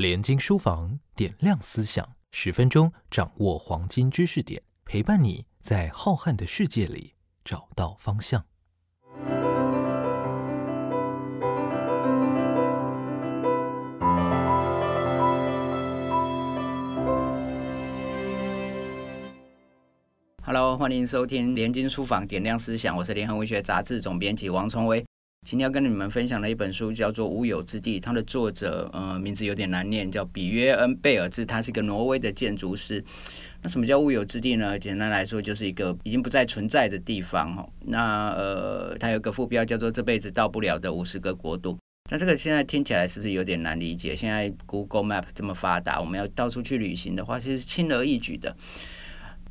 连经书房点亮思想，十分钟掌握黄金知识点，陪伴你在浩瀚的世界里找到方向。Hello，欢迎收听连经书房点亮思想，我是联合文学杂志总编辑王崇威。今天要跟你们分享的一本书叫做《无有之地》，它的作者呃名字有点难念，叫比约恩贝尔兹，他是一个挪威的建筑师。那什么叫无有之地呢？简单来说，就是一个已经不再存在的地方哈。那呃，它有个副标叫做“这辈子到不了的五十个国度”。那这个现在听起来是不是有点难理解？现在 Google Map 这么发达，我们要到处去旅行的话，其实轻而易举的。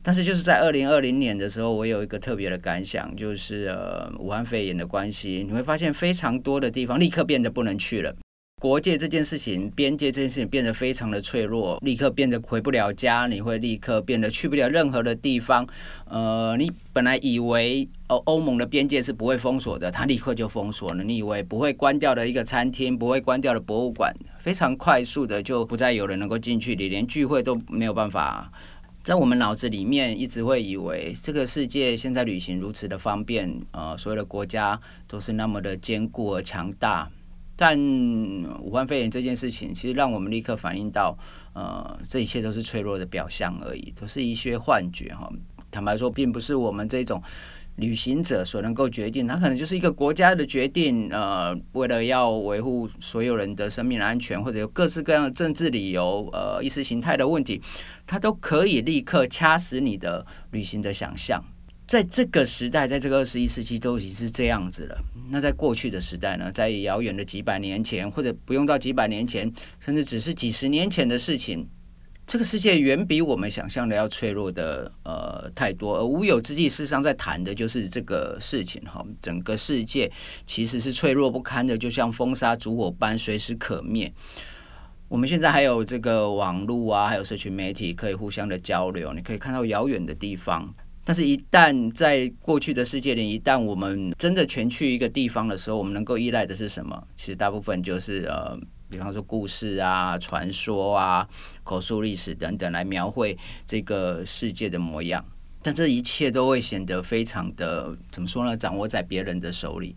但是就是在二零二零年的时候，我有一个特别的感想，就是呃，武汉肺炎的关系，你会发现非常多的地方立刻变得不能去了。国界这件事情，边界这件事情变得非常的脆弱，立刻变得回不了家，你会立刻变得去不了任何的地方。呃，你本来以为欧欧盟的边界是不会封锁的，它立刻就封锁了。你以为不会关掉的一个餐厅，不会关掉的博物馆，非常快速的就不再有人能够进去，你连聚会都没有办法。在我们脑子里面，一直会以为这个世界现在旅行如此的方便，呃，所有的国家都是那么的坚固而强大。但武汉肺炎这件事情，其实让我们立刻反映到，呃，这一切都是脆弱的表象而已，都是一些幻觉哈。坦白说，并不是我们这种。旅行者所能够决定，他可能就是一个国家的决定。呃，为了要维护所有人的生命安全，或者有各式各样的政治理由，呃，意识形态的问题，他都可以立刻掐死你的旅行的想象。在这个时代，在这个二十一世纪，都已经是这样子了。那在过去的时代呢？在遥远的几百年前，或者不用到几百年前，甚至只是几十年前的事情。这个世界远比我们想象的要脆弱的呃太多，而无有之际，事实上在谈的就是这个事情哈。整个世界其实是脆弱不堪的，就像风沙烛火般，随时可灭。我们现在还有这个网络啊，还有社群媒体可以互相的交流，你可以看到遥远的地方。但是，一旦在过去的世界里，一旦我们真的全去一个地方的时候，我们能够依赖的是什么？其实大部分就是呃。比方说故事啊、传说啊、口述历史等等，来描绘这个世界的模样。但这一切都会显得非常的怎么说呢？掌握在别人的手里。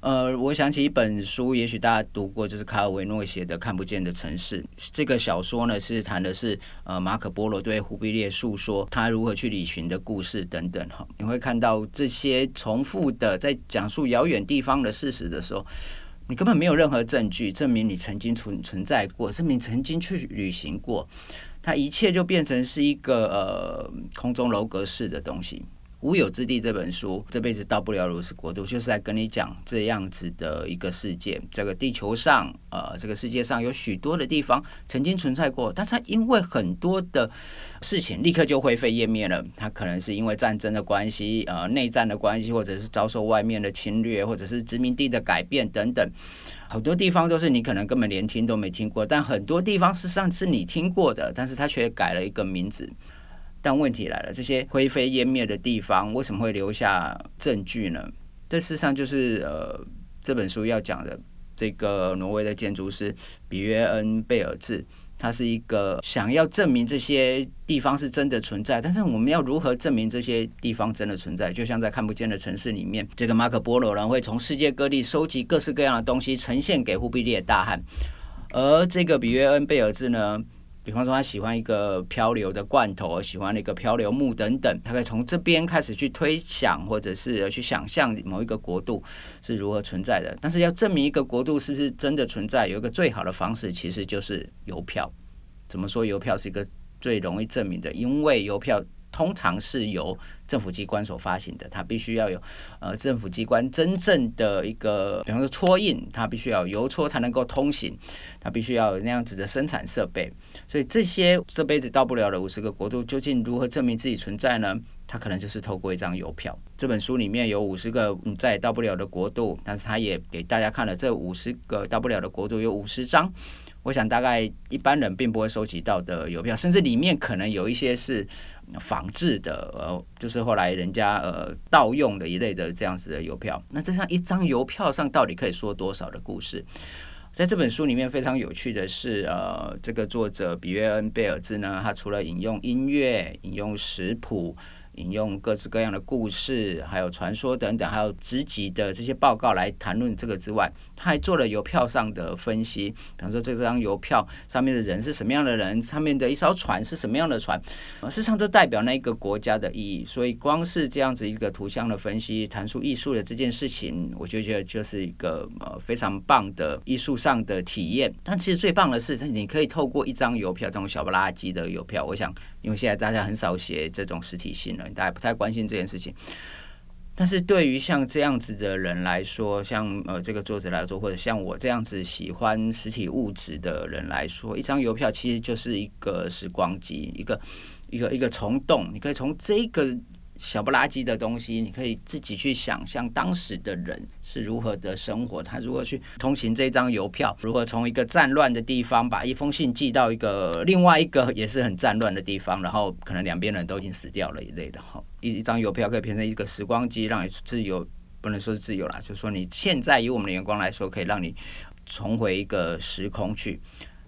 呃，我想起一本书，也许大家读过，就是卡尔维诺写的《看不见的城市》。这个小说呢，是谈的是呃马可波罗对忽必烈诉说他如何去旅行的故事等等。哈，你会看到这些重复的在讲述遥远地方的事实的时候。你根本没有任何证据证明你曾经存存在过，证明曾经去旅行过，它一切就变成是一个呃空中楼阁式的东西。无有之地这本书，这辈子到不了如此国度，就是在跟你讲这样子的一个世界。这个地球上，呃，这个世界上有许多的地方曾经存在过，但是它因为很多的事情立刻就灰飞烟灭了。它可能是因为战争的关系，呃，内战的关系，或者是遭受外面的侵略，或者是殖民地的改变等等。好多地方都是你可能根本连听都没听过，但很多地方事实上是你听过的，但是它却改了一个名字。但问题来了，这些灰飞烟灭的地方为什么会留下证据呢？这事实上就是呃，这本书要讲的这个挪威的建筑师比约恩贝尔兹，他是一个想要证明这些地方是真的存在。但是我们要如何证明这些地方真的存在？就像在看不见的城市里面，这个马可波罗人会从世界各地收集各式各样的东西，呈现给忽必烈大汗。而这个比约恩贝尔兹呢？比方说，他喜欢一个漂流的罐头，喜欢那个漂流木等等，他可以从这边开始去推想，或者是去想象某一个国度是如何存在的。但是要证明一个国度是不是真的存在，有一个最好的方式，其实就是邮票。怎么说邮票是一个最容易证明的？因为邮票。通常是由政府机关所发行的，它必须要有呃政府机关真正的一个，比方说戳印，它必须要邮戳才能够通行，它必须要有那样子的生产设备。所以这些这辈子到不了的五十个国度，究竟如何证明自己存在呢？它可能就是透过一张邮票。这本书里面有五十个再也到不了的国度，但是它也给大家看了这五十个到不了的国度有五十张。我想大概一般人并不会收集到的邮票，甚至里面可能有一些是仿制的，呃，就是是后来人家呃盗用的一类的这样子的邮票。那这样一张邮票上到底可以说多少的故事？在这本书里面非常有趣的是，呃，这个作者比约恩贝尔兹呢，他除了引用音乐、引用食谱。引用各式各样的故事，还有传说等等，还有职级的这些报告来谈论这个之外，他还做了邮票上的分析。比方说，这张邮票上面的人是什么样的人，上面的一艘船是什么样的船，事实上都代表那一个国家的意义。所以，光是这样子一个图像的分析，谈出艺术的这件事情，我就觉得就是一个呃非常棒的艺术上的体验。但其实最棒的是，你可以透过一张邮票，这种小不拉几的邮票，我想。因为现在大家很少写这种实体信了，大家不太关心这件事情。但是对于像这样子的人来说，像呃这个作者来说，或者像我这样子喜欢实体物质的人来说，一张邮票其实就是一个时光机，一个一个一个虫洞，你可以从这个。小不拉几的东西，你可以自己去想象当时的人是如何的生活，他如何去通行这张邮票，如何从一个战乱的地方把一封信寄到一个另外一个也是很战乱的地方，然后可能两边人都已经死掉了一类的哈。一一张邮票可以变成一个时光机，让你自由，不能说是自由啦，就是说你现在以我们的眼光来说，可以让你重回一个时空去。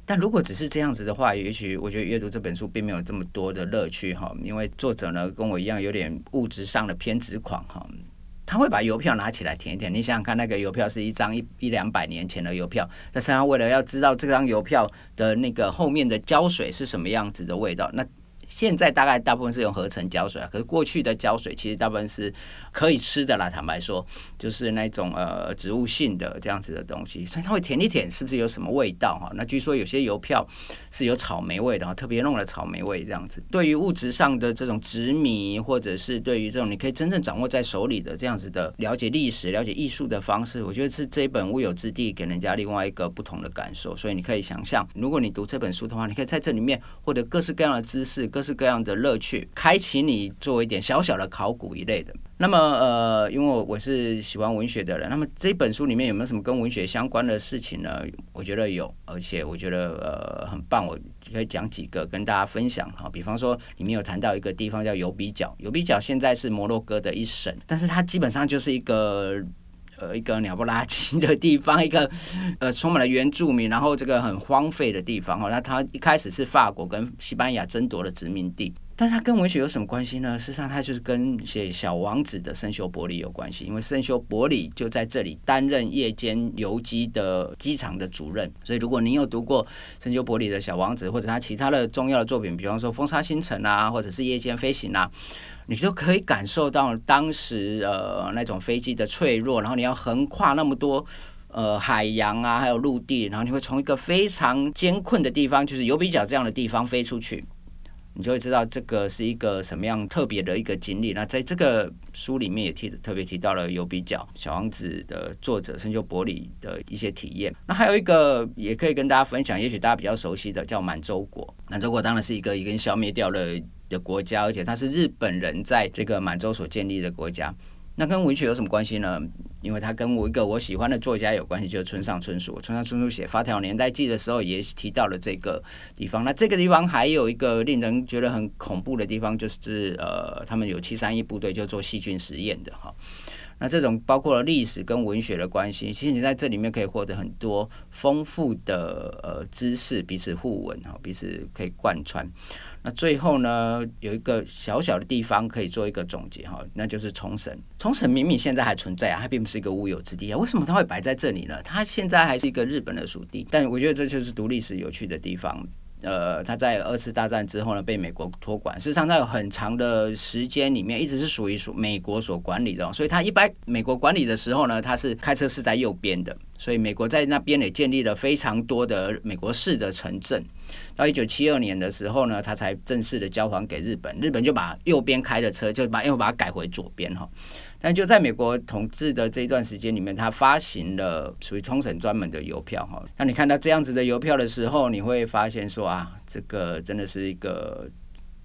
但如果只是这样子的话，也许我觉得阅读这本书并没有这么多的乐趣哈，因为作者呢跟我一样有点物质上的偏执狂哈，他会把邮票拿起来舔一舔。你想想看，那个邮票是一张一一两百年前的邮票，但是他为了要知道这张邮票的那个后面的胶水是什么样子的味道，那。现在大概大部分是用合成胶水啊，可是过去的胶水其实大部分是可以吃的啦。坦白说，就是那种呃植物性的这样子的东西，所以它会舔一舔，是不是有什么味道哈？那据说有些邮票是有草莓味的哈，特别弄了草莓味这样子。对于物质上的这种执迷，或者是对于这种你可以真正掌握在手里的这样子的了解历史、了解艺术的方式，我觉得是这一本《物有之地》给人家另外一个不同的感受。所以你可以想象，如果你读这本书的话，你可以在这里面获得各式各样的知识。各式各样的乐趣，开启你做一点小小的考古一类的。那么，呃，因为我是喜欢文学的人，那么这本书里面有没有什么跟文学相关的事情呢？我觉得有，而且我觉得呃很棒，我可以讲几个跟大家分享哈。比方说，里面有谈到一个地方叫尤比角，尤比角现在是摩洛哥的一省，但是它基本上就是一个。呃，一个鸟不拉几的地方，一个呃充满了原住民，然后这个很荒废的地方哦。那它一开始是法国跟西班牙争夺的殖民地，但是它跟文学有什么关系呢？事实上，它就是跟写《小王子》的圣修伯里有关系，因为圣修伯里就在这里担任夜间游击的机场的主任。所以，如果您有读过圣修伯里的《小王子》或者他其他的重要的作品，比方说《风沙星辰》啊，或者是《夜间飞行》啊。你就可以感受到当时呃那种飞机的脆弱，然后你要横跨那么多呃海洋啊，还有陆地，然后你会从一个非常艰困的地方，就是尤比角这样的地方飞出去，你就会知道这个是一个什么样特别的一个经历。那在这个书里面也提特别提到了有比较小王子的作者深究伯里的一些体验。那还有一个也可以跟大家分享，也许大家比较熟悉的叫满洲国。满洲国当然是一个已经消灭掉了。的国家，而且它是日本人在这个满洲所建立的国家。那跟文学有什么关系呢？因为它跟我一个我喜欢的作家有关系，就是村上春树。村上春树写《发条年代记》的时候，也提到了这个地方。那这个地方还有一个令人觉得很恐怖的地方，就是呃，他们有七三一部队就做细菌实验的哈。那这种包括了历史跟文学的关系，其实你在这里面可以获得很多丰富的呃知识，彼此互文哈，彼此可以贯穿。那最后呢，有一个小小的地方可以做一个总结哈，那就是冲绳。冲绳明明现在还存在啊，它并不是一个无有之地啊，为什么它会摆在这里呢？它现在还是一个日本的属地，但我觉得这就是读历史有趣的地方。呃，他在二次大战之后呢，被美国托管。事实上，他有很长的时间里面一直是属于属美国所管理的。所以，他一般美国管理的时候呢，他是开车是在右边的。所以，美国在那边也建立了非常多的美国式的城镇。到一九七二年的时候呢，他才正式的交还给日本。日本就把右边开的车，就把又把它改回左边哈。但就在美国统治的这一段时间里面，他发行了属于冲绳专门的邮票哈。当你看到这样子的邮票的时候，你会发现说啊，这个真的是一个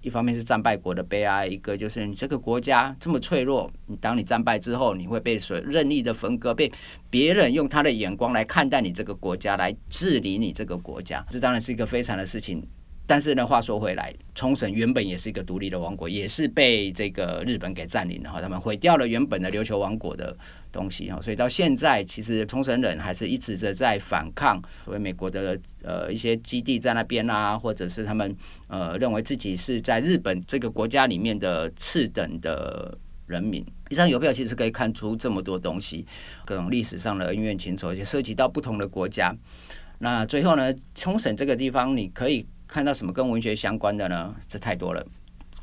一方面是战败国的悲哀，一个就是你这个国家这么脆弱，当你战败之后，你会被所任意的分割，被别人用他的眼光来看待你这个国家，来治理你这个国家，这当然是一个非常的事情。但是呢，话说回来，冲绳原本也是一个独立的王国，也是被这个日本给占领的哈，他们毁掉了原本的琉球王国的东西哈，所以到现在，其实冲绳人还是一直的在反抗，所谓美国的呃一些基地在那边啊，或者是他们呃认为自己是在日本这个国家里面的次等的人民。一张邮票其实可以看出这么多东西，各种历史上的恩怨情仇，也涉及到不同的国家。那最后呢，冲绳这个地方你可以。看到什么跟文学相关的呢？这太多了。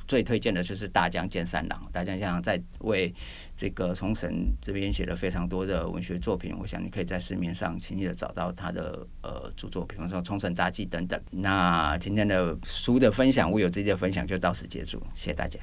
最推荐的就是大江健三郎。大江健三郎在为这个冲绳这边写了非常多的文学作品。我想你可以在市面上轻易的找到他的呃著作，比方说《冲绳杂记》等等。那今天的书的分享，我有自己的分享就到此结束，谢谢大家。